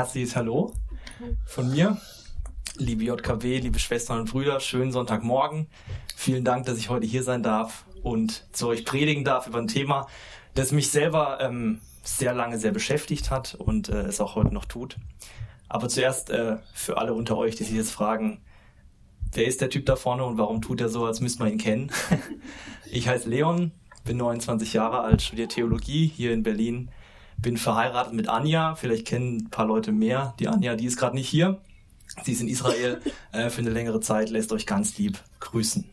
Herzliches Hallo von mir. Liebe JKW, liebe Schwestern und Brüder, schönen Sonntagmorgen. Vielen Dank, dass ich heute hier sein darf und zu euch predigen darf über ein Thema, das mich selber ähm, sehr lange sehr beschäftigt hat und äh, es auch heute noch tut. Aber zuerst äh, für alle unter euch, die sich jetzt fragen, wer ist der Typ da vorne und warum tut er so, als müsste man ihn kennen? ich heiße Leon, bin 29 Jahre alt, studiere Theologie hier in Berlin, bin verheiratet mit Anja, vielleicht kennen ein paar Leute mehr. Die Anja, die ist gerade nicht hier. Sie ist in Israel äh, für eine längere Zeit, lässt euch ganz lieb grüßen.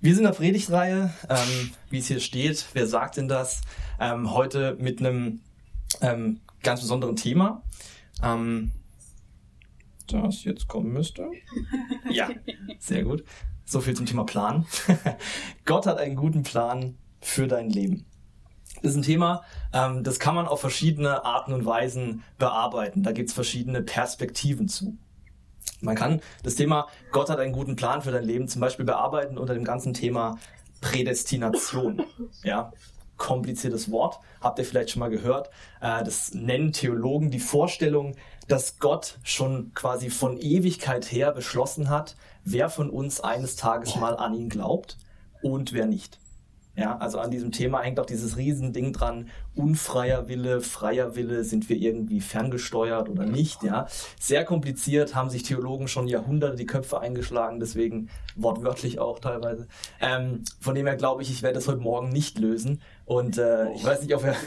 Wir sind in der Predigtreihe, ähm, wie es hier steht. Wer sagt denn das? Ähm, heute mit einem ähm, ganz besonderen Thema, ähm, das jetzt kommen müsste. Ja, sehr gut. So viel zum Thema Plan. Gott hat einen guten Plan für dein Leben. Das ist ein Thema, ähm, das kann man auf verschiedene Arten und Weisen bearbeiten. Da gibt es verschiedene Perspektiven zu. Man kann das Thema Gott hat einen guten Plan für dein Leben zum Beispiel bearbeiten unter dem ganzen Thema Prädestination. Ja, kompliziertes Wort, habt ihr vielleicht schon mal gehört. Äh, das nennen Theologen die Vorstellung, dass Gott schon quasi von Ewigkeit her beschlossen hat, wer von uns eines Tages mal an ihn glaubt und wer nicht. Ja, also an diesem Thema hängt auch dieses Riesending dran, unfreier Wille, freier Wille, sind wir irgendwie ferngesteuert oder nicht, ja. Sehr kompliziert, haben sich Theologen schon Jahrhunderte die Köpfe eingeschlagen, deswegen wortwörtlich auch teilweise. Ähm, von dem her glaube ich, ich werde das heute Morgen nicht lösen und äh, ich weiß nicht, ob wir...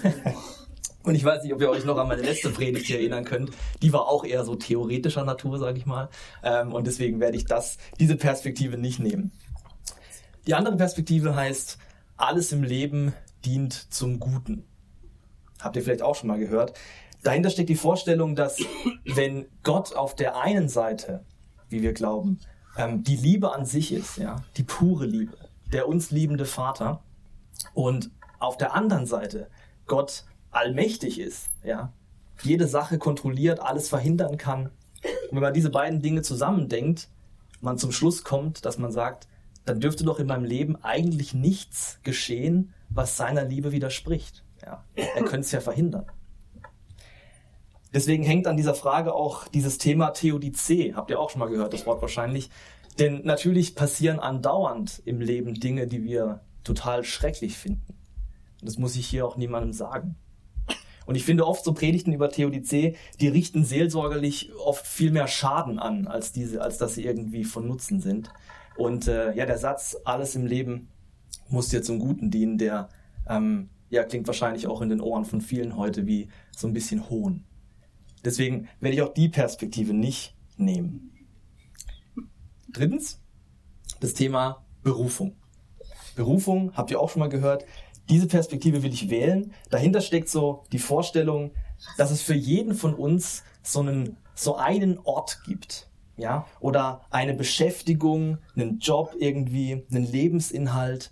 Und ich weiß nicht, ob ihr euch noch an meine letzte Predigt hier erinnern könnt. Die war auch eher so theoretischer Natur, sage ich mal. Ähm, und deswegen werde ich das, diese Perspektive nicht nehmen. Die andere Perspektive heißt, alles im Leben dient zum Guten. Habt ihr vielleicht auch schon mal gehört. Dahinter steckt die Vorstellung, dass wenn Gott auf der einen Seite, wie wir glauben, ähm, die Liebe an sich ist, ja, die pure Liebe, der uns liebende Vater, und auf der anderen Seite Gott allmächtig ist, ja, jede Sache kontrolliert, alles verhindern kann. Und wenn man diese beiden Dinge zusammendenkt, man zum Schluss kommt, dass man sagt, dann dürfte doch in meinem Leben eigentlich nichts geschehen, was seiner Liebe widerspricht. Ja, er könnte es ja verhindern. Deswegen hängt an dieser Frage auch dieses Thema Theodizee. Habt ihr auch schon mal gehört, das Wort wahrscheinlich. Denn natürlich passieren andauernd im Leben Dinge, die wir total schrecklich finden. Das muss ich hier auch niemandem sagen. Und ich finde oft so Predigten über Theodizee, die richten seelsorgerlich oft viel mehr Schaden an, als diese, als dass sie irgendwie von Nutzen sind. Und äh, ja, der Satz, alles im Leben muss dir zum Guten dienen, der ähm, ja, klingt wahrscheinlich auch in den Ohren von vielen heute wie so ein bisschen Hohn. Deswegen werde ich auch die Perspektive nicht nehmen. Drittens, das Thema Berufung. Berufung, habt ihr auch schon mal gehört, diese Perspektive will ich wählen. Dahinter steckt so die Vorstellung, dass es für jeden von uns so einen, so einen Ort gibt. Ja, oder eine Beschäftigung, einen Job irgendwie, einen Lebensinhalt,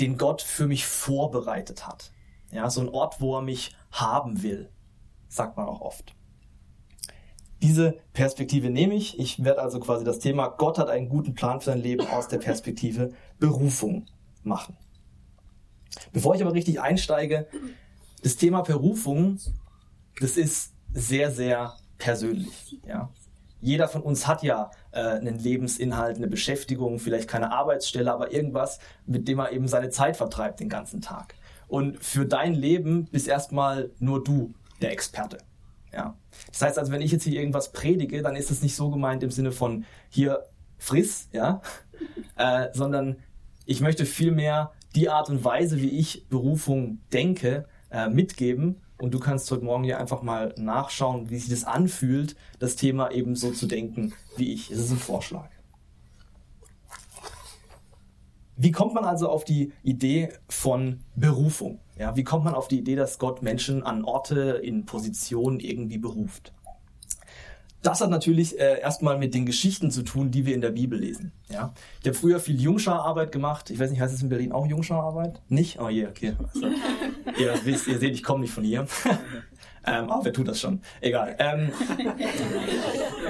den Gott für mich vorbereitet hat. Ja, so ein Ort, wo er mich haben will, sagt man auch oft. Diese Perspektive nehme ich. Ich werde also quasi das Thema Gott hat einen guten Plan für sein Leben aus der Perspektive Berufung machen. Bevor ich aber richtig einsteige, das Thema Berufung, das ist sehr, sehr persönlich. Ja. Jeder von uns hat ja äh, einen Lebensinhalt, eine Beschäftigung, vielleicht keine Arbeitsstelle, aber irgendwas, mit dem er eben seine Zeit vertreibt den ganzen Tag. Und für dein Leben bist erstmal nur du der Experte. Ja. Das heißt also, wenn ich jetzt hier irgendwas predige, dann ist es nicht so gemeint im Sinne von hier friss, ja, äh, sondern ich möchte vielmehr die Art und Weise, wie ich Berufung denke, äh, mitgeben. Und du kannst heute Morgen hier einfach mal nachschauen, wie sich das anfühlt, das Thema eben so zu denken wie ich. Es ist ein Vorschlag. Wie kommt man also auf die Idee von Berufung? Ja, wie kommt man auf die Idee, dass Gott Menschen an Orte, in Positionen irgendwie beruft? Das hat natürlich äh, erstmal mit den Geschichten zu tun, die wir in der Bibel lesen. Ja? Ich habe früher viel Jungschararbeit gemacht. Ich weiß nicht, heißt es in Berlin auch Jungschararbeit? Nicht? Oh je, yeah, okay. Also, ihr, wisst, ihr seht, ich komme nicht von hier. ähm, aber wer tut das schon? Egal. Ähm,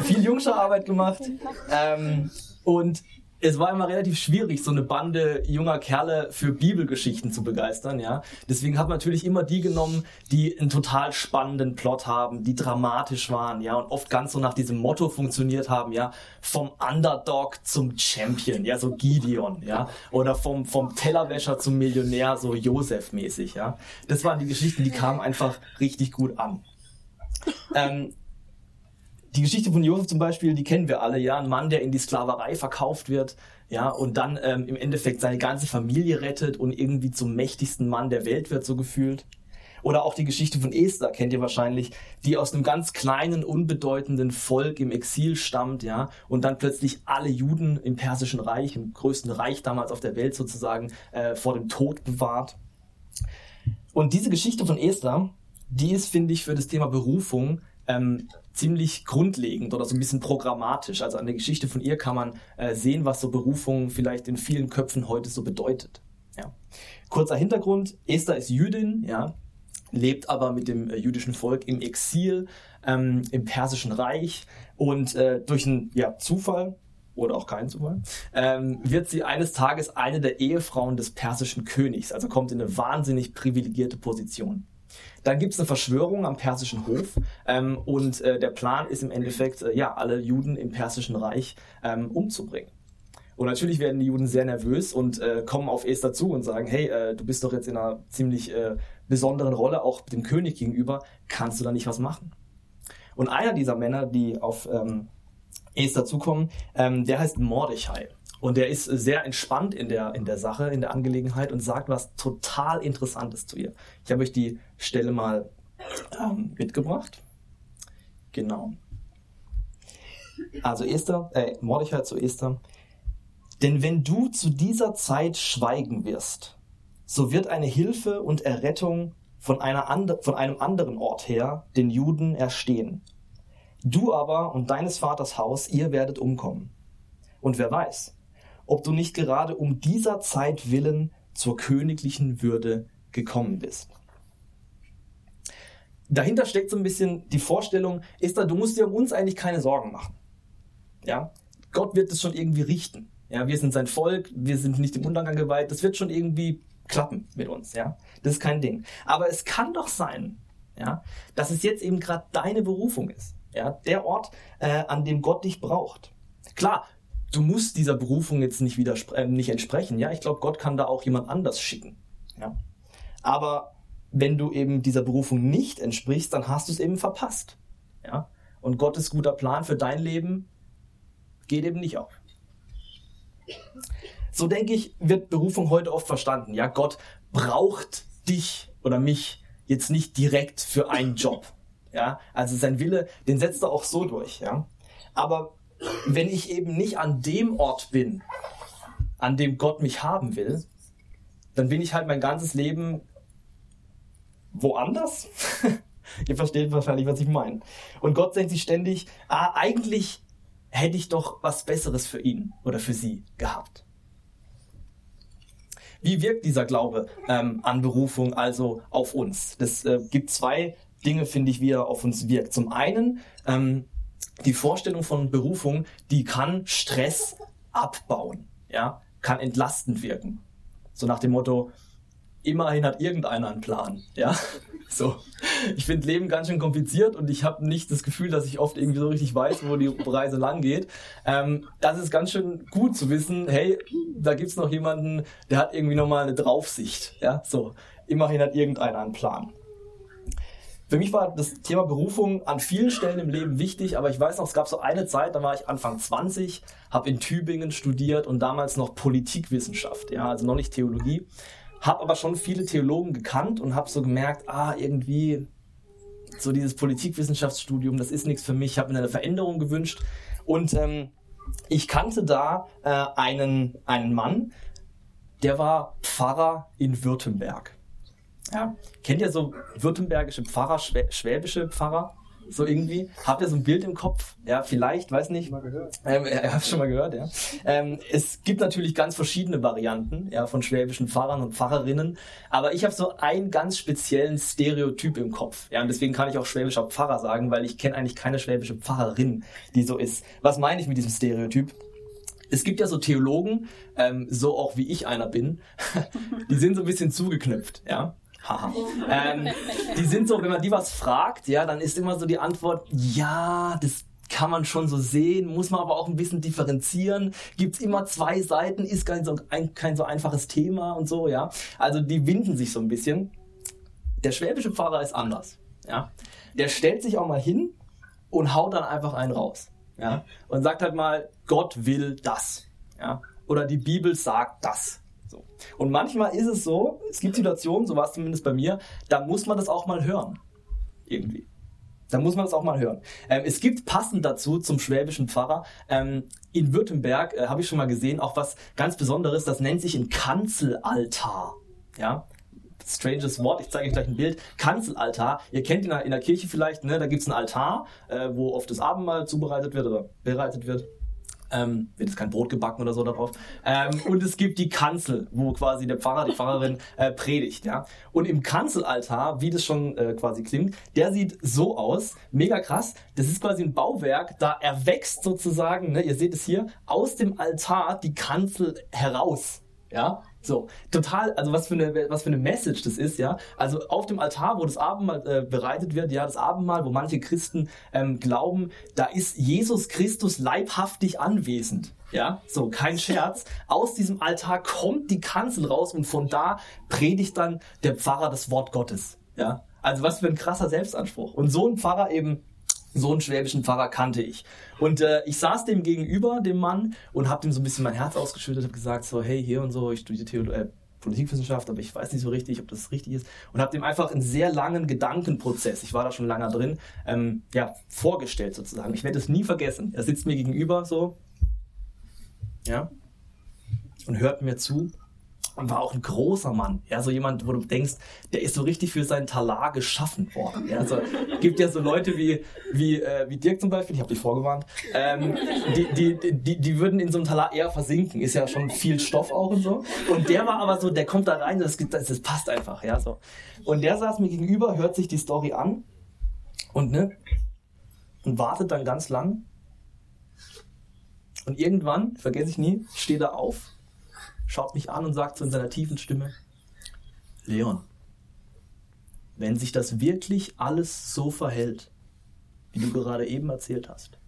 viel Jungschararbeit gemacht. Ähm, und es war immer relativ schwierig, so eine Bande junger Kerle für Bibelgeschichten zu begeistern, ja. Deswegen hat man natürlich immer die genommen, die einen total spannenden Plot haben, die dramatisch waren, ja, und oft ganz so nach diesem Motto funktioniert haben, ja, vom Underdog zum Champion, ja, so Gideon, ja, oder vom, vom Tellerwäscher zum Millionär, so Josef-mäßig, ja. Das waren die Geschichten, die kamen einfach richtig gut an. Ähm, die Geschichte von Josef zum Beispiel, die kennen wir alle, ja, ein Mann, der in die Sklaverei verkauft wird, ja, und dann ähm, im Endeffekt seine ganze Familie rettet und irgendwie zum mächtigsten Mann der Welt wird, so gefühlt. Oder auch die Geschichte von Esther kennt ihr wahrscheinlich, die aus einem ganz kleinen, unbedeutenden Volk im Exil stammt, ja, und dann plötzlich alle Juden im Persischen Reich, im größten Reich damals auf der Welt sozusagen, äh, vor dem Tod bewahrt. Und diese Geschichte von Esther, die ist, finde ich, für das Thema Berufung ähm, ziemlich grundlegend oder so ein bisschen programmatisch. Also an der Geschichte von ihr kann man äh, sehen, was so Berufung vielleicht in vielen Köpfen heute so bedeutet. Ja. Kurzer Hintergrund, Esther ist Jüdin, ja, lebt aber mit dem äh, jüdischen Volk im Exil ähm, im Persischen Reich und äh, durch einen ja, Zufall oder auch keinen Zufall, ähm, wird sie eines Tages eine der Ehefrauen des persischen Königs, also kommt in eine wahnsinnig privilegierte Position. Dann gibt es eine Verschwörung am persischen Hof ähm, und äh, der Plan ist im Endeffekt, äh, ja, alle Juden im persischen Reich ähm, umzubringen. Und natürlich werden die Juden sehr nervös und äh, kommen auf Esther zu und sagen, hey, äh, du bist doch jetzt in einer ziemlich äh, besonderen Rolle, auch dem König gegenüber, kannst du da nicht was machen? Und einer dieser Männer, die auf ähm, Esther zukommen, ähm, der heißt Mordechai. Und der ist sehr entspannt in der, in der Sache, in der Angelegenheit und sagt was total Interessantes zu ihr. Ich habe euch die Stelle mal ähm, mitgebracht. Genau. Also Esther, äh, Mordechai zu Esther. Denn wenn du zu dieser Zeit schweigen wirst, so wird eine Hilfe und Errettung von, einer and von einem anderen Ort her den Juden erstehen. Du aber und deines Vaters Haus, ihr werdet umkommen. Und wer weiß, ob du nicht gerade um dieser Zeit willen zur königlichen Würde gekommen bist. Dahinter steckt so ein bisschen die Vorstellung, Esther, du musst dir um uns eigentlich keine Sorgen machen. Ja? Gott wird es schon irgendwie richten. Ja, wir sind sein Volk, wir sind nicht im Untergang geweiht, das wird schon irgendwie klappen mit uns, ja. Das ist kein Ding. Aber es kann doch sein, ja, dass es jetzt eben gerade deine Berufung ist, ja, der Ort, äh, an dem Gott dich braucht. Klar, du musst dieser Berufung jetzt nicht, äh, nicht entsprechen. Ja, ich glaube, Gott kann da auch jemand anders schicken. Ja. Aber wenn du eben dieser Berufung nicht entsprichst, dann hast du es eben verpasst. Ja. Und Gottes guter Plan für dein Leben geht eben nicht auf. So denke ich, wird Berufung heute oft verstanden. Ja, Gott braucht dich oder mich jetzt nicht direkt für einen Job. Ja, also sein Wille, den setzt er auch so durch. Ja, aber wenn ich eben nicht an dem Ort bin, an dem Gott mich haben will, dann bin ich halt mein ganzes Leben woanders. Ihr versteht wahrscheinlich, was ich meine. Und Gott denkt sich ständig, ah, eigentlich hätte ich doch was Besseres für ihn oder für sie gehabt. Wie wirkt dieser Glaube ähm, an Berufung also auf uns? Das äh, gibt zwei Dinge, finde ich, wie er auf uns wirkt. Zum einen ähm, die Vorstellung von Berufung, die kann Stress abbauen, ja, kann entlastend wirken. So nach dem Motto, immerhin hat irgendeiner einen Plan, ja. So. Ich finde Leben ganz schön kompliziert und ich habe nicht das Gefühl, dass ich oft irgendwie so richtig weiß, wo die Reise lang geht. Ähm, das ist ganz schön gut zu wissen, hey, da gibt's noch jemanden, der hat irgendwie nochmal eine Draufsicht, ja. So. Immerhin hat irgendeiner einen Plan. Für mich war das Thema Berufung an vielen Stellen im Leben wichtig, aber ich weiß noch, es gab so eine Zeit, da war ich Anfang 20, habe in Tübingen studiert und damals noch Politikwissenschaft, ja, also noch nicht Theologie, habe aber schon viele Theologen gekannt und habe so gemerkt, ah, irgendwie so dieses Politikwissenschaftsstudium, das ist nichts für mich, ich habe mir eine Veränderung gewünscht. Und ähm, ich kannte da äh, einen, einen Mann, der war Pfarrer in Württemberg. Ja. Kennt ihr so württembergische Pfarrer, schwäbische Pfarrer? So irgendwie. Habt ihr so ein Bild im Kopf? Ja, vielleicht, weiß nicht. Mal gehört. Ähm, ja, hab's schon mal gehört, ja. Ähm, es gibt natürlich ganz verschiedene Varianten, ja, von schwäbischen Pfarrern und Pfarrerinnen. Aber ich habe so einen ganz speziellen Stereotyp im Kopf. Ja, und deswegen kann ich auch schwäbischer Pfarrer sagen, weil ich kenne eigentlich keine schwäbische Pfarrerin, die so ist. Was meine ich mit diesem Stereotyp? es gibt ja so Theologen, ähm, so auch wie ich einer bin, die sind so ein bisschen zugeknüpft, ja. Haha. ähm, die sind so, wenn man die was fragt, ja, dann ist immer so die Antwort, ja, das kann man schon so sehen, muss man aber auch ein bisschen differenzieren. Gibt's immer zwei Seiten, ist kein so, ein, kein so einfaches Thema und so, ja. Also die winden sich so ein bisschen. Der schwäbische Pfarrer ist anders, ja. Der stellt sich auch mal hin und haut dann einfach einen raus, ja. Und sagt halt mal, Gott will das, ja. Oder die Bibel sagt das. So. Und manchmal ist es so, es gibt Situationen, so war es zumindest bei mir, da muss man das auch mal hören. Irgendwie. Da muss man das auch mal hören. Ähm, es gibt passend dazu zum schwäbischen Pfarrer ähm, in Württemberg, äh, habe ich schon mal gesehen, auch was ganz Besonderes, das nennt sich ein Kanzelaltar. Ja, stranges Wort, ich zeige euch gleich ein Bild. Kanzelaltar, ihr kennt ihn in der Kirche vielleicht, ne? da gibt es einen Altar, äh, wo oft das Abendmahl zubereitet wird oder bereitet wird. Ähm, wird jetzt kein Brot gebacken oder so darauf. Ähm, und es gibt die Kanzel, wo quasi der Pfarrer, die Pfarrerin äh, predigt. Ja? Und im Kanzelaltar, wie das schon äh, quasi klingt, der sieht so aus, mega krass. Das ist quasi ein Bauwerk, da erwächst sozusagen, ne, ihr seht es hier, aus dem Altar die Kanzel heraus. Ja, so, total, also was für eine, was für eine Message das ist, ja. Also auf dem Altar, wo das Abendmahl äh, bereitet wird, ja, das Abendmahl, wo manche Christen ähm, glauben, da ist Jesus Christus leibhaftig anwesend. Ja, so, kein Scherz. Aus diesem Altar kommt die Kanzel raus und von da predigt dann der Pfarrer das Wort Gottes. Ja, also was für ein krasser Selbstanspruch. Und so ein Pfarrer eben so einen schwäbischen Pfarrer kannte ich. Und äh, ich saß dem gegenüber, dem Mann, und habe dem so ein bisschen mein Herz ausgeschüttet, habe gesagt so, hey, hier und so, ich studiere Theolo äh, Politikwissenschaft, aber ich weiß nicht so richtig, ob das richtig ist. Und habe dem einfach einen sehr langen Gedankenprozess, ich war da schon lange drin, ähm, ja, vorgestellt sozusagen. Ich werde es nie vergessen. Er sitzt mir gegenüber so, ja, und hört mir zu und war auch ein großer Mann. Ja, so jemand, wo du denkst, der ist so richtig für seinen Talar geschaffen worden. Ja, also gibt ja so Leute wie wie äh, wie Dirk zum Beispiel, ich habe dich vorgewarnt, ähm, die, die die die würden in so einem Talar eher versinken. Ist ja schon viel Stoff auch und so. Und der war aber so, der kommt da rein, das, das, das passt einfach. Ja, so. Und der saß mir gegenüber, hört sich die Story an und ne und wartet dann ganz lang. Und irgendwann, vergesse ich nie, steht er auf schaut mich an und sagt so in seiner tiefen Stimme, Leon, wenn sich das wirklich alles so verhält, wie du gerade eben erzählt hast,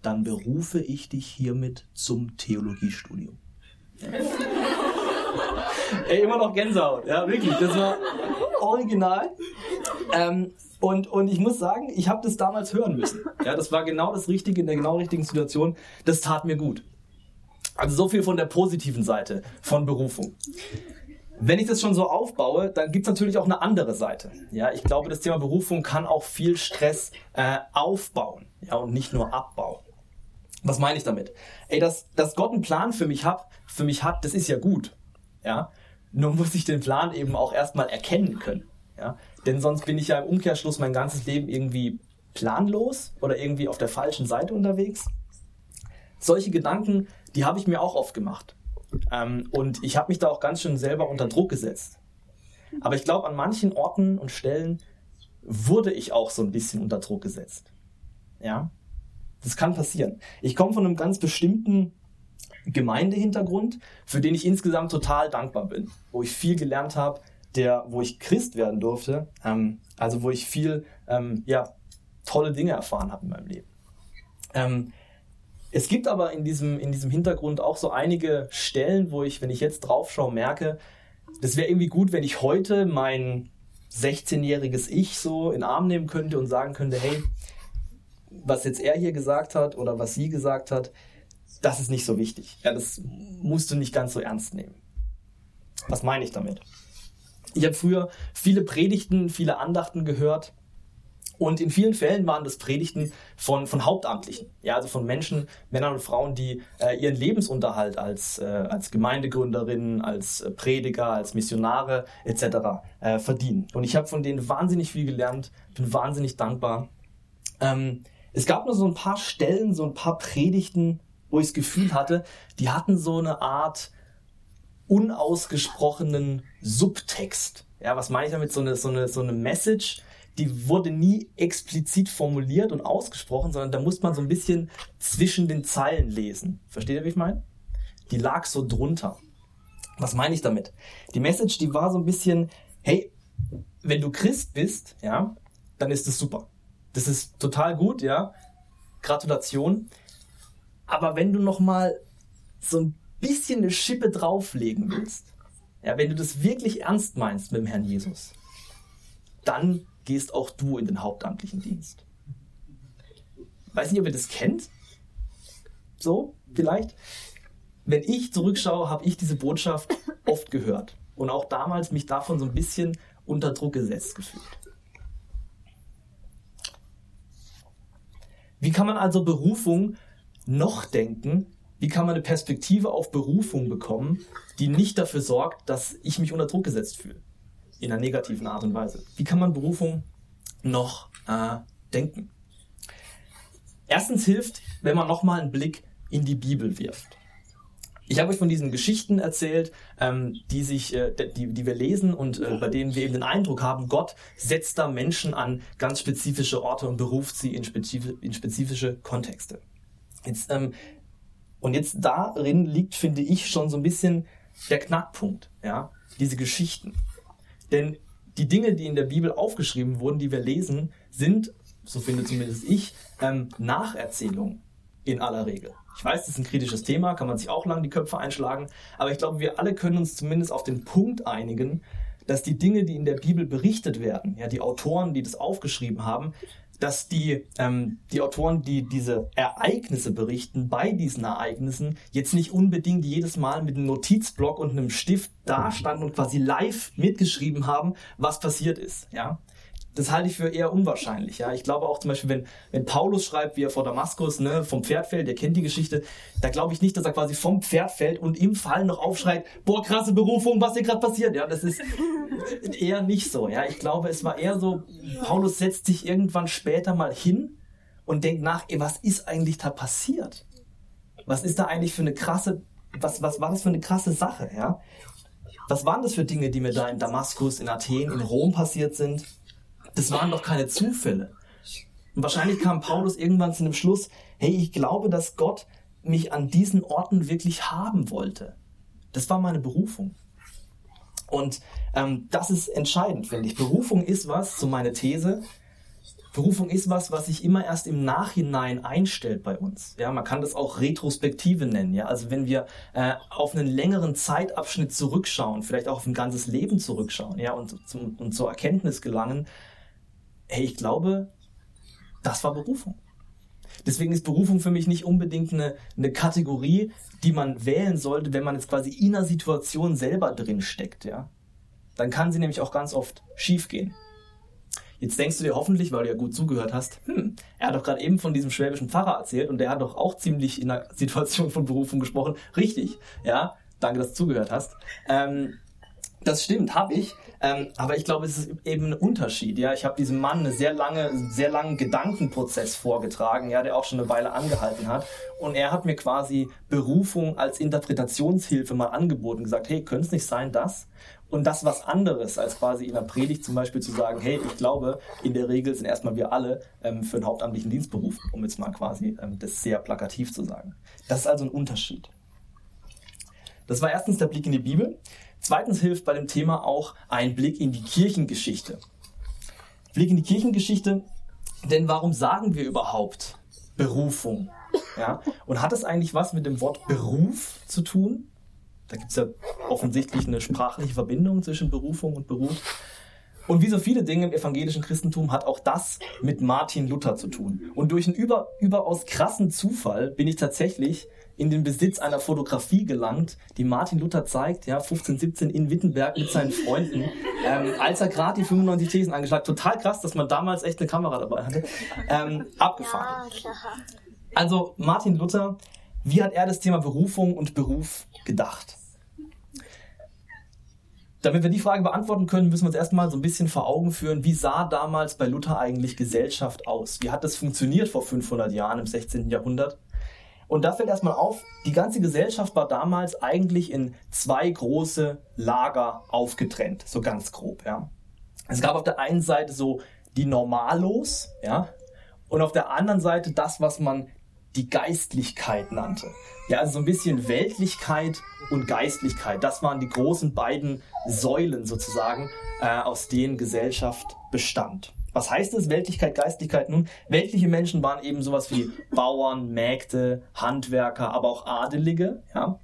dann berufe ich dich hiermit zum Theologiestudium. Ey, immer noch Gänsehaut, ja, wirklich. Das war original. Ähm, und, und ich muss sagen, ich habe das damals hören müssen. Ja, das war genau das Richtige in der genau richtigen Situation. Das tat mir gut. Also so viel von der positiven Seite von Berufung. Wenn ich das schon so aufbaue, dann gibt es natürlich auch eine andere Seite. Ja, ich glaube, das Thema Berufung kann auch viel Stress äh, aufbauen ja, und nicht nur abbauen. Was meine ich damit? Ey, dass, dass Gott einen Plan für mich, hab, für mich hat, das ist ja gut. Ja? Nur muss ich den Plan eben auch erstmal erkennen können. Ja? Denn sonst bin ich ja im Umkehrschluss mein ganzes Leben irgendwie planlos oder irgendwie auf der falschen Seite unterwegs. Solche Gedanken die habe ich mir auch oft gemacht. Ähm, und ich habe mich da auch ganz schön selber unter Druck gesetzt. Aber ich glaube, an manchen Orten und Stellen wurde ich auch so ein bisschen unter Druck gesetzt. Ja, das kann passieren. Ich komme von einem ganz bestimmten Gemeindehintergrund, für den ich insgesamt total dankbar bin, wo ich viel gelernt habe, der, wo ich Christ werden durfte, ähm, also wo ich viel, ähm, ja, tolle Dinge erfahren habe in meinem Leben. Ähm, es gibt aber in diesem, in diesem Hintergrund auch so einige Stellen, wo ich, wenn ich jetzt drauf schaue, merke, das wäre irgendwie gut, wenn ich heute mein 16-jähriges Ich so in den Arm nehmen könnte und sagen könnte, hey, was jetzt er hier gesagt hat oder was sie gesagt hat, das ist nicht so wichtig. Ja, das musst du nicht ganz so ernst nehmen. Was meine ich damit? Ich habe früher viele Predigten, viele Andachten gehört Und in vielen Fällen waren das Predigten von, von Hauptamtlichen, ja, also von Menschen, Männern und Frauen, die äh, ihren Lebensunterhalt als, äh, als Gemeindegründerinnen, als äh, Prediger, als Missionare etc. Äh, verdienen. Und ich habe von denen wahnsinnig viel gelernt, bin wahnsinnig dankbar. Ähm, es gab nur so ein paar Stellen, so ein paar Predigten, wo ich das Gefühl hatte, die hatten so eine Art unausgesprochenen Subtext. Ja, was meine ich damit? So eine, so eine, so eine Message, die wurde nie explizit formuliert und ausgesprochen, sondern da muss man so ein bisschen zwischen den Zeilen lesen. Versteht ihr, wie ich meine? Die lag so drunter. Was meine ich damit? Die Message, die war so ein bisschen, hey, wenn du Christ bist, ja, dann ist das super. Das ist total gut, ja. Gratulation. Aber wenn du noch mal so ein bisschen eine Schippe drauflegen willst, ja, wenn du das wirklich ernst meinst mit dem Herrn Jesus, dann gehst auch du in den hauptamtlichen Dienst. Weiß nicht, ob ihr das kennt. So, vielleicht. Wenn ich zurückschaue, habe ich diese Botschaft oft gehört und auch damals mich davon so ein bisschen unter Druck gesetzt gefühlt. Wie kann man also Berufung noch denken? Wie kann man eine Perspektive auf Berufung bekommen, die nicht dafür sorgt, dass ich mich unter Druck gesetzt fühle? In einer negativen Art und Weise. Wie kann man Berufung noch äh, denken? Erstens hilft, wenn man nochmal einen Blick in die Bibel wirft. Ich habe euch von diesen Geschichten erzählt, ähm, die sich, äh, die, die wir lesen und äh, bei denen wir eben den Eindruck haben, Gott setzt da Menschen an ganz spezifische Orte und beruft sie in, spezif in spezifische Kontexte. Jetzt, ähm, und jetzt darin liegt, finde ich, schon so ein bisschen der Knackpunkt, ja, diese Geschichten. Denn die Dinge, die in der Bibel aufgeschrieben wurden, die wir lesen, sind, so finde zumindest ich, ähm, Nacherzählungen in aller Regel. Ich weiß, das ist ein kritisches Thema, kann man sich auch lang die Köpfe einschlagen, aber ich glaube, wir alle können uns zumindest auf den Punkt einigen, dass die Dinge, die in der Bibel berichtet werden, ja, die Autoren, die das aufgeschrieben haben, dass die, ähm, die Autoren, die diese Ereignisse berichten, bei diesen Ereignissen jetzt nicht unbedingt jedes Mal mit einem Notizblock und einem Stift dastanden und quasi live mitgeschrieben haben, was passiert ist. Ja? Das halte ich für eher unwahrscheinlich. Ja, ich glaube auch zum Beispiel, wenn, wenn Paulus schreibt, wie er vor Damaskus ne, vom Pferd fällt, der kennt die Geschichte, da glaube ich nicht, dass er quasi vom Pferd fällt und im Fall noch aufschreit, boah, krasse Berufung, was hier gerade passiert. Ja, das ist eher nicht so. Ja, ich glaube, es war eher so, Paulus setzt sich irgendwann später mal hin und denkt nach, ey, was ist eigentlich da passiert? Was ist da eigentlich für eine krasse, was, was war das für eine krasse Sache? Ja, was waren das für Dinge, die mir da in Damaskus, in Athen, in Rom passiert sind? Das waren doch keine Zufälle. Und wahrscheinlich kam Paulus irgendwann zu dem Schluss, hey, ich glaube, dass Gott mich an diesen Orten wirklich haben wollte. Das war meine Berufung. Und ähm, das ist entscheidend, finde ich. Berufung ist was, so meine These, Berufung ist was, was sich immer erst im Nachhinein einstellt bei uns. Ja, man kann das auch Retrospektive nennen. Ja, also wenn wir äh, auf einen längeren Zeitabschnitt zurückschauen, vielleicht auch auf ein ganzes Leben zurückschauen, ja, und, zum, und zur Erkenntnis gelangen, hey, ich glaube, das war Berufung. Deswegen ist Berufung für mich nicht unbedingt eine, eine Kategorie, die man wählen sollte, wenn man jetzt quasi in einer Situation selber drin steckt, ja. Dann kann sie nämlich auch ganz oft schiefgehen. Jetzt denkst du dir hoffentlich, weil du ja gut zugehört hast, hm, er hat doch gerade eben von diesem schwäbischen Pfarrer erzählt und der hat doch auch ziemlich in einer Situation von Berufung gesprochen. Richtig, ja, danke, dass du zugehört hast. Ähm, das stimmt, habe ich. Ähm, aber ich glaube, es ist eben ein Unterschied. Ja, ich habe diesem Mann einen sehr lange, sehr langen Gedankenprozess vorgetragen, ja, der auch schon eine Weile angehalten hat. Und er hat mir quasi Berufung als Interpretationshilfe mal angeboten, gesagt, hey, könnte es nicht sein, dass? Und das was anderes, als quasi in der Predigt zum Beispiel zu sagen, hey, ich glaube, in der Regel sind erstmal wir alle ähm, für einen hauptamtlichen Dienst berufen, um jetzt mal quasi ähm, das sehr plakativ zu sagen. Das ist also ein Unterschied. Das war erstens der Blick in die Bibel. Zweitens hilft bei dem Thema auch ein Blick in die Kirchengeschichte. Blick in die Kirchengeschichte, denn warum sagen wir überhaupt Berufung? Ja? Und hat es eigentlich was mit dem Wort Beruf zu tun? Da gibt es ja offensichtlich eine sprachliche Verbindung zwischen Berufung und Beruf. Und wie so viele Dinge im evangelischen Christentum hat auch das mit Martin Luther zu tun. Und durch einen über, überaus krassen Zufall bin ich tatsächlich in den Besitz einer Fotografie gelangt, die Martin Luther zeigt, ja, 1517 in Wittenberg mit seinen Freunden, ähm, als er gerade die 95 Thesen angeschlagen Total krass, dass man damals echt eine Kamera dabei hatte. Ähm, abgefahren. Also Martin Luther, wie hat er das Thema Berufung und Beruf gedacht? Damit wir die Frage beantworten können, müssen wir uns erstmal so ein bisschen vor Augen führen, wie sah damals bei Luther eigentlich Gesellschaft aus? Wie hat das funktioniert vor 500 Jahren im 16. Jahrhundert? Und da fällt erstmal auf, die ganze Gesellschaft war damals eigentlich in zwei große Lager aufgetrennt, so ganz grob, ja. Es gab auf der einen Seite so die Normalos, ja, und auf der anderen Seite das, was man die Geistlichkeit nannte. Ja, also so ein bisschen Weltlichkeit und Geistlichkeit. Das waren die großen beiden Säulen sozusagen, äh, aus denen Gesellschaft bestand. Was heißt es, Weltlichkeit, Geistlichkeit? Nun, weltliche Menschen waren eben sowas wie Bauern, Mägde, Handwerker, aber auch Adelige, ja.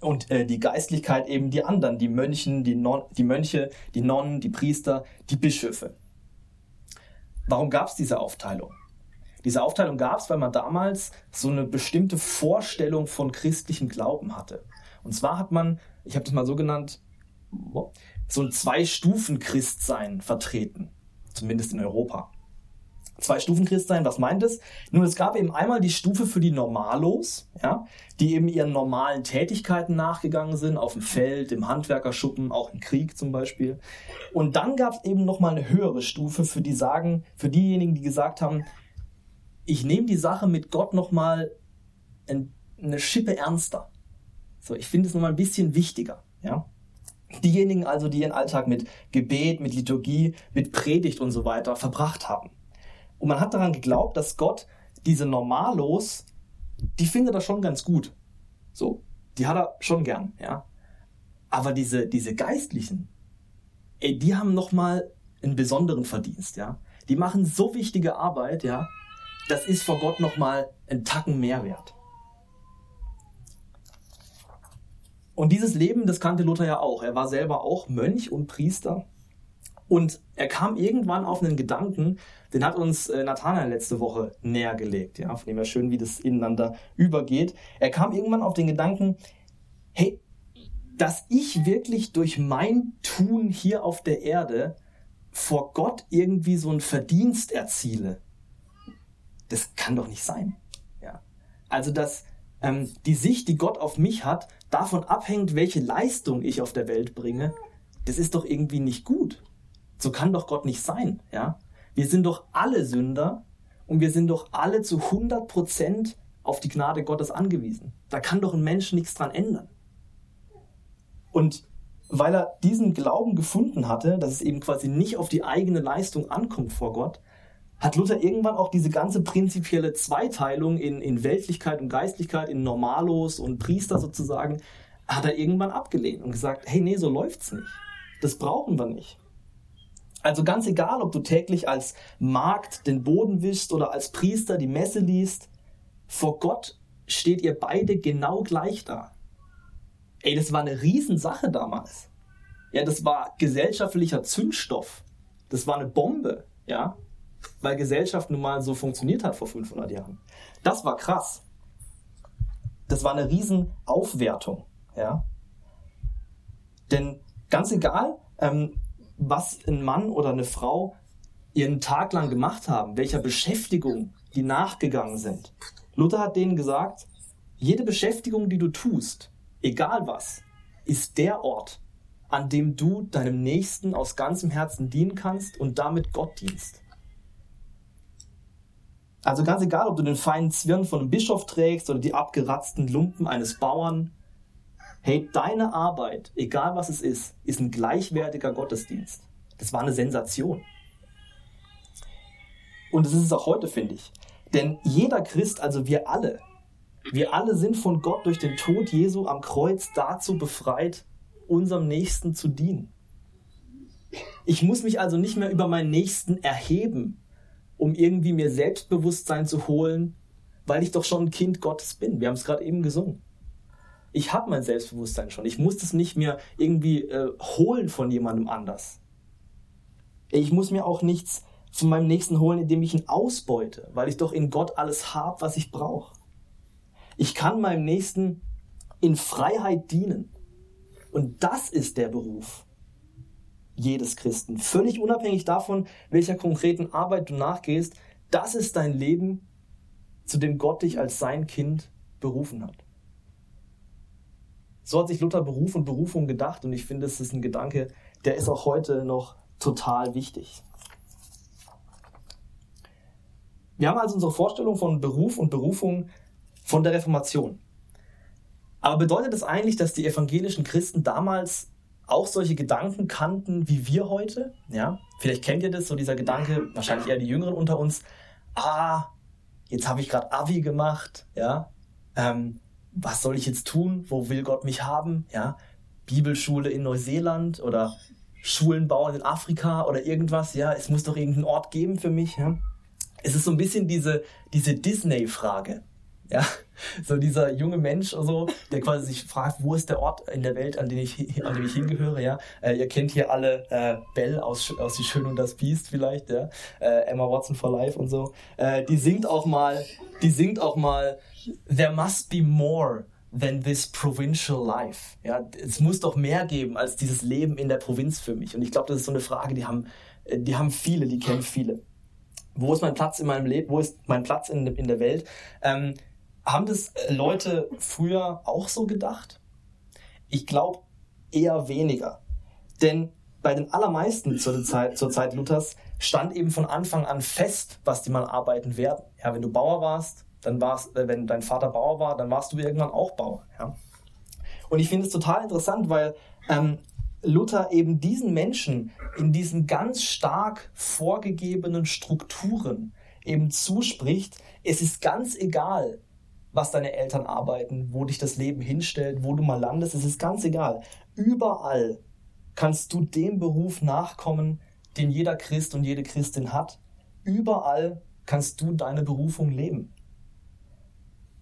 Und äh, die Geistlichkeit eben die anderen, die Mönchen, die, non die Mönche, die Nonnen, die Priester, die Bischöfe. Warum gab es diese Aufteilung? Diese Aufteilung gab es, weil man damals so eine bestimmte Vorstellung von christlichem Glauben hatte. Und zwar hat man, ich habe das mal so genannt, so ein Zwei-Stufen-Christsein vertreten zumindest in Europa. Zwei Stufen Christsein, was meint es? Nun, es gab eben einmal die Stufe für die Normalos, ja, die eben ihren normalen Tätigkeiten nachgegangen sind, auf dem Feld, im Handwerkerschuppen, auch im Krieg zum Beispiel. Und dann gab es eben nochmal eine höhere Stufe für die sagen, für diejenigen, die gesagt haben, ich nehme die Sache mit Gott nochmal eine Schippe ernster. So, ich finde es nochmal ein bisschen wichtiger, ja. Diejenigen also, die ihren Alltag mit Gebet, mit Liturgie, mit Predigt und so weiter verbracht haben. Und man hat daran geglaubt, dass Gott diese Normalos, die findet er schon ganz gut. So, die hat er schon gern, ja. Aber diese, diese Geistlichen, ey, die haben nochmal einen besonderen Verdienst, ja. Die machen so wichtige Arbeit, ja. Das ist vor Gott nochmal ein Tacken Mehrwert. Und dieses Leben, das kannte Luther ja auch. Er war selber auch Mönch und Priester. Und er kam irgendwann auf einen Gedanken, den hat uns äh, Nathanael letzte Woche näher gelegt, ja, von dem er schön, wie das ineinander übergeht. Er kam irgendwann auf den Gedanken, hey, dass ich wirklich durch mein Tun hier auf der Erde vor Gott irgendwie so einen Verdienst erziele, das kann doch nicht sein. Ja. Also, dass ähm, die Sicht, die Gott auf mich hat, davon abhängt, welche Leistung ich auf der Welt bringe, das ist doch irgendwie nicht gut. So kann doch Gott nicht sein, ja? Wir sind doch alle Sünder und wir sind doch alle zu 100 Prozent auf die Gnade Gottes angewiesen. Da kann doch ein Mensch nichts dran ändern. Und weil er diesen Glauben gefunden hatte, dass es eben quasi nicht auf die eigene Leistung ankommt vor Gott, hat Luther irgendwann auch diese ganze prinzipielle Zweiteilung in, in Weltlichkeit und Geistlichkeit, in Normalos und Priester sozusagen, hat er irgendwann abgelehnt und gesagt, hey, nee, so läuft's nicht. Das brauchen wir nicht. Also ganz egal, ob du täglich als Magd den Boden wischst oder als Priester die Messe liest, vor Gott steht ihr beide genau gleich da. Ey, das war eine Riesensache damals. Ja, das war gesellschaftlicher Zündstoff. Das war eine Bombe, ja weil Gesellschaft nun mal so funktioniert hat vor 500 Jahren. Das war krass. Das war eine Riesenaufwertung, ja. Denn ganz egal, ähm, was ein Mann oder eine Frau ihren Tag lang gemacht haben, welcher Beschäftigung die nachgegangen sind. Luther hat denen gesagt, jede Beschäftigung, die du tust, egal was, ist der Ort, an dem du deinem Nächsten aus ganzem Herzen dienen kannst und damit Gott dienst. Also ganz egal, ob du den feinen Zwirn von einem Bischof trägst oder die abgeratzten Lumpen eines Bauern. Hey, deine Arbeit, egal was es ist, ist ein gleichwertiger Gottesdienst. Das war eine Sensation. Und das ist es auch heute, finde ich. Denn jeder Christ, also wir alle, wir alle sind von Gott durch den Tod Jesu am Kreuz dazu befreit, unserem Nächsten zu dienen. Ich muss mich also nicht mehr über meinen Nächsten erheben, um irgendwie mir Selbstbewusstsein zu holen, weil ich doch schon ein Kind Gottes bin. Wir haben es gerade eben gesungen. Ich habe mein Selbstbewusstsein schon. Ich muss es nicht mehr irgendwie äh, holen von jemandem anders. Ich muss mir auch nichts von meinem Nächsten holen, indem ich ihn ausbeute, weil ich doch in Gott alles habe, was ich brauche. Ich kann meinem Nächsten in Freiheit dienen. Und das ist der Beruf jedes Christen. Völlig unabhängig davon, welcher konkreten Arbeit du nachgehst, das ist dein Leben, zu dem Gott dich als sein Kind berufen hat. So hat sich Luther Beruf und Berufung gedacht und ich finde, es ist ein Gedanke, der ist auch heute noch total wichtig. Wir haben also unsere Vorstellung von Beruf und Berufung von der Reformation. Aber bedeutet das eigentlich, dass die evangelischen Christen damals auch solche Gedanken kannten wie wir heute? Ja, vielleicht kennt ihr das, so dieser Gedanke, wahrscheinlich eher die Jüngeren unter uns. Ah, jetzt habe ich gerade Abi gemacht, ja. Ähm, was soll ich jetzt tun? Wo will Gott mich haben? Ja, Bibelschule in Neuseeland oder Schulen bauen in Afrika oder irgendwas. Ja, es muss doch irgendeinen Ort geben für mich. Ja? Es ist so ein bisschen diese, diese Disney-Frage. Ja, so dieser junge Mensch so, der quasi sich fragt, wo ist der Ort in der Welt, an den ich, an dem ich hingehöre, ja. Äh, ihr kennt hier alle äh, Belle aus, aus Die Schöne und das Biest vielleicht, ja. Äh, Emma Watson for Life und so. Äh, die singt auch mal, die singt auch mal, There must be more than this provincial life. Ja, es muss doch mehr geben als dieses Leben in der Provinz für mich. Und ich glaube, das ist so eine Frage, die haben, äh, die haben viele, die kennen viele. Wo ist mein Platz in meinem Leben? Wo ist mein Platz in, in der Welt? Ähm, haben das äh, Leute früher auch so gedacht? Ich glaube eher weniger. Denn bei den allermeisten zur Zeit, zur Zeit Luthers stand eben von Anfang an fest, was die mal arbeiten werden. Ja, wenn du Bauer warst, dann warst, äh, wenn dein Vater Bauer war, dann warst du irgendwann auch Bauer. Ja? Und ich finde es total interessant, weil ähm, Luther eben diesen Menschen in diesen ganz stark vorgegebenen Strukturen eben zuspricht, es ist ganz egal, was deine Eltern arbeiten, wo dich das Leben hinstellt, wo du mal landest, es ist ganz egal. Überall kannst du dem Beruf nachkommen, den jeder Christ und jede Christin hat. Überall kannst du deine Berufung leben.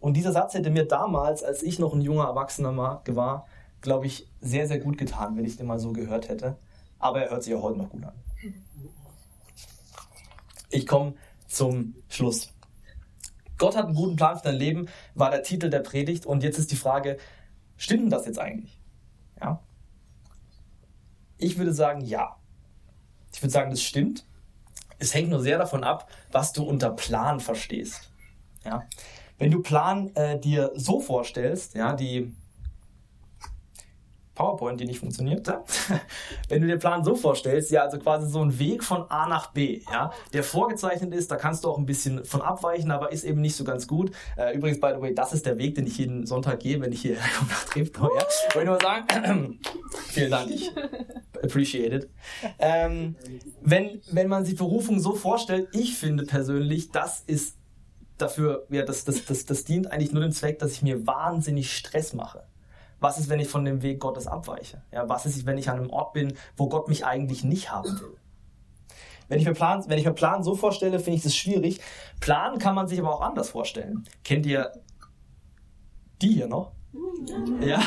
Und dieser Satz hätte mir damals, als ich noch ein junger Erwachsener war, glaube ich, sehr, sehr gut getan, wenn ich den mal so gehört hätte. Aber er hört sich auch heute noch gut an. Ich komme zum Schluss. Gott hat einen guten Plan für dein Leben, war der Titel der Predigt. Und jetzt ist die Frage, stimmt das jetzt eigentlich? Ja? Ich würde sagen, ja. Ich würde sagen, das stimmt. Es hängt nur sehr davon ab, was du unter Plan verstehst. Ja? Wenn du Plan äh, dir so vorstellst, ja, die PowerPoint, die nicht funktioniert. Wenn du dir Plan so vorstellst, ja, also quasi so ein Weg von A nach B, ja, der vorgezeichnet ist, da kannst du auch ein bisschen von abweichen, aber ist eben nicht so ganz gut. Äh, übrigens, by the way, das ist der Weg, den ich jeden Sonntag gehe, wenn ich hier nach Treptow, ja. Wollte ich nur sagen, vielen Dank, ich appreciate it. Ähm, wenn, wenn man sich Berufung so vorstellt, ich finde persönlich, das ist dafür, ja, das, das, das, das dient eigentlich nur dem Zweck, dass ich mir wahnsinnig Stress mache. Was ist, wenn ich von dem Weg Gottes abweiche? Ja, was ist, wenn ich an einem Ort bin, wo Gott mich eigentlich nicht haben will? Wenn ich mir Plan, wenn ich mir Plan so vorstelle, finde ich das schwierig. Plan kann man sich aber auch anders vorstellen. Kennt ihr die hier noch? Ja?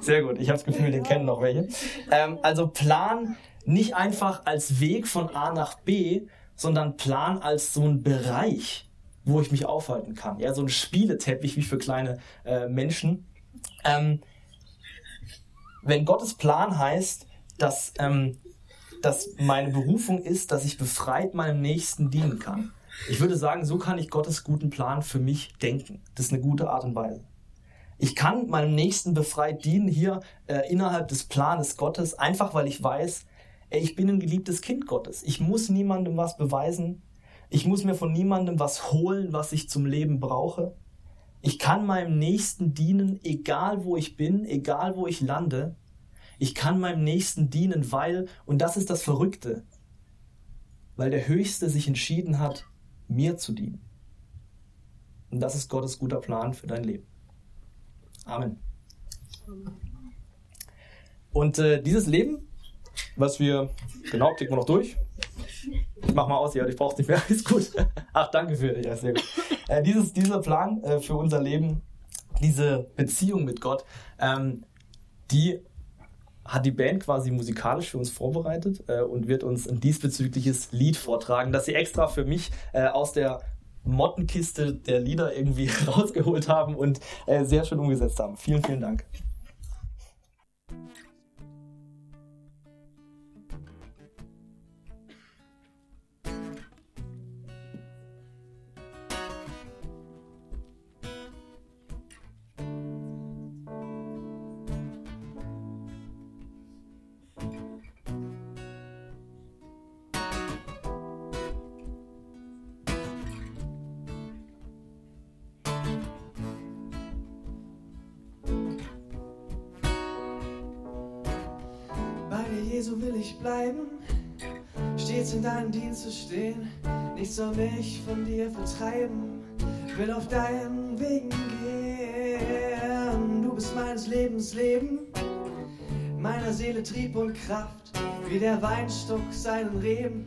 Sehr gut. Ich habe das Gefühl, den kennen noch welche. Ähm, also Plan nicht einfach als Weg von A nach B, sondern Plan als so ein Bereich, wo ich mich aufhalten kann. Ja, so ein Spieleteppich wie für kleine äh, Menschen ähm, wenn Gottes Plan heißt, dass, ähm, dass meine Berufung ist, dass ich befreit meinem Nächsten dienen kann. Ich würde sagen, so kann ich Gottes guten Plan für mich denken. Das ist eine gute Art und Weise. Ich kann meinem Nächsten befreit dienen hier äh, innerhalb des Planes Gottes, einfach weil ich weiß, ey, ich bin ein geliebtes Kind Gottes. Ich muss niemandem was beweisen. Ich muss mir von niemandem was holen, was ich zum Leben brauche. Ich kann meinem Nächsten dienen, egal wo ich bin, egal wo ich lande. Ich kann meinem Nächsten dienen, weil, und das ist das Verrückte, weil der Höchste sich entschieden hat, mir zu dienen. Und das ist Gottes guter Plan für dein Leben. Amen. Und äh, dieses Leben, was wir, genau, klicken wir noch durch. Ich mach mal aus hier, ich brauch's nicht mehr, ist gut. Ach, danke für, ja, sehr gut. Äh, dieses, dieser Plan äh, für unser Leben, diese Beziehung mit Gott, ähm, die hat die Band quasi musikalisch für uns vorbereitet äh, und wird uns ein diesbezügliches Lied vortragen, das sie extra für mich äh, aus der Mottenkiste der Lieder irgendwie rausgeholt haben und äh, sehr schön umgesetzt haben. Vielen, vielen Dank. So will ich bleiben, stets in deinem Dienst zu stehen. Nichts soll mich von dir vertreiben, will auf deinen Wegen gehen. Du bist meines Lebens Leben, meiner Seele Trieb und Kraft, wie der Weinstock seinen Reben,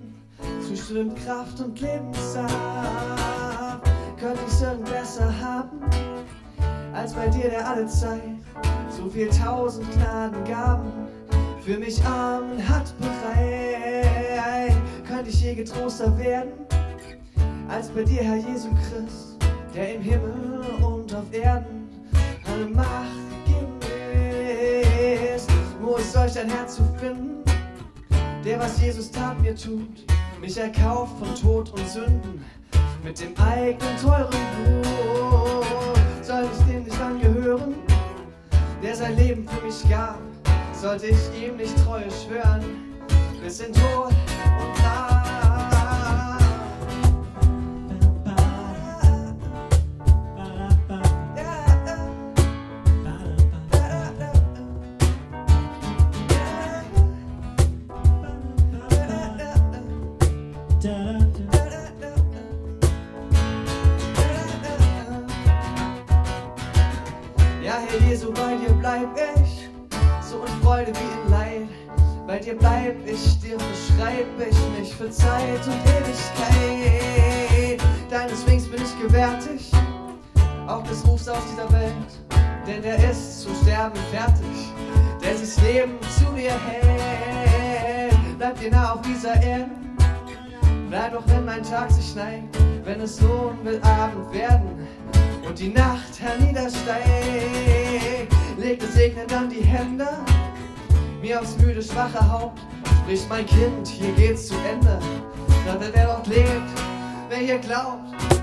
zuströmt Kraft und Lebenssaft. Könnte ich's irgend besser haben, als bei dir, der alle Zeit so viel tausend Gnaden gaben für mich Armen hat bereit. Könnte ich je getroster werden, als bei dir, Herr Jesu Christ, der im Himmel und auf Erden alle Macht gegeben ist. Wo ist solch ein Herz zu finden, der, was Jesus tat, mir tut, mich erkauft von Tod und Sünden, mit dem eigenen teuren Blut. Soll ich dem nicht angehören, der sein Leben für mich gab? Sollte ich ihm nicht Treue schwören, bis in Tod und Tag. Leben zu dir hält. Bleib dir nah auf dieser Erde, bleib auch wenn mein Tag sich neigt, wenn es nun will Abend werden und die Nacht herniedersteigt legt es segnet dann die Hände mir aufs müde, schwache Haupt. Sprich, mein Kind, hier geht's zu Ende. Dann wer dort lebt, wer hier glaubt.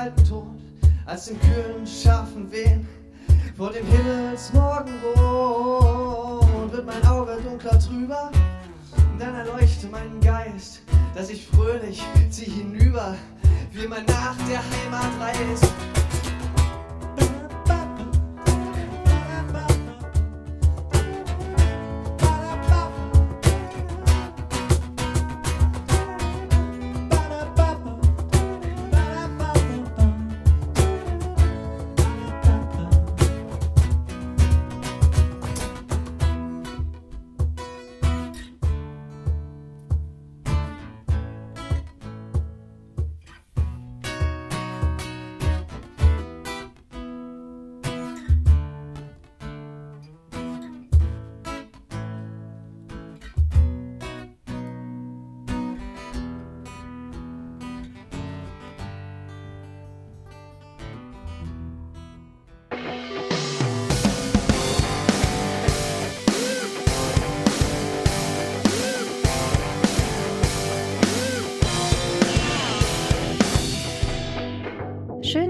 Kalten Tod, als dem kühlen, scharfen Wehen, vor dem Himmelsmorgenrot wird mein Auge dunkler trüber, dann erleuchte mein Geist, dass ich fröhlich zieh hinüber, wie man nach der Heimat reist.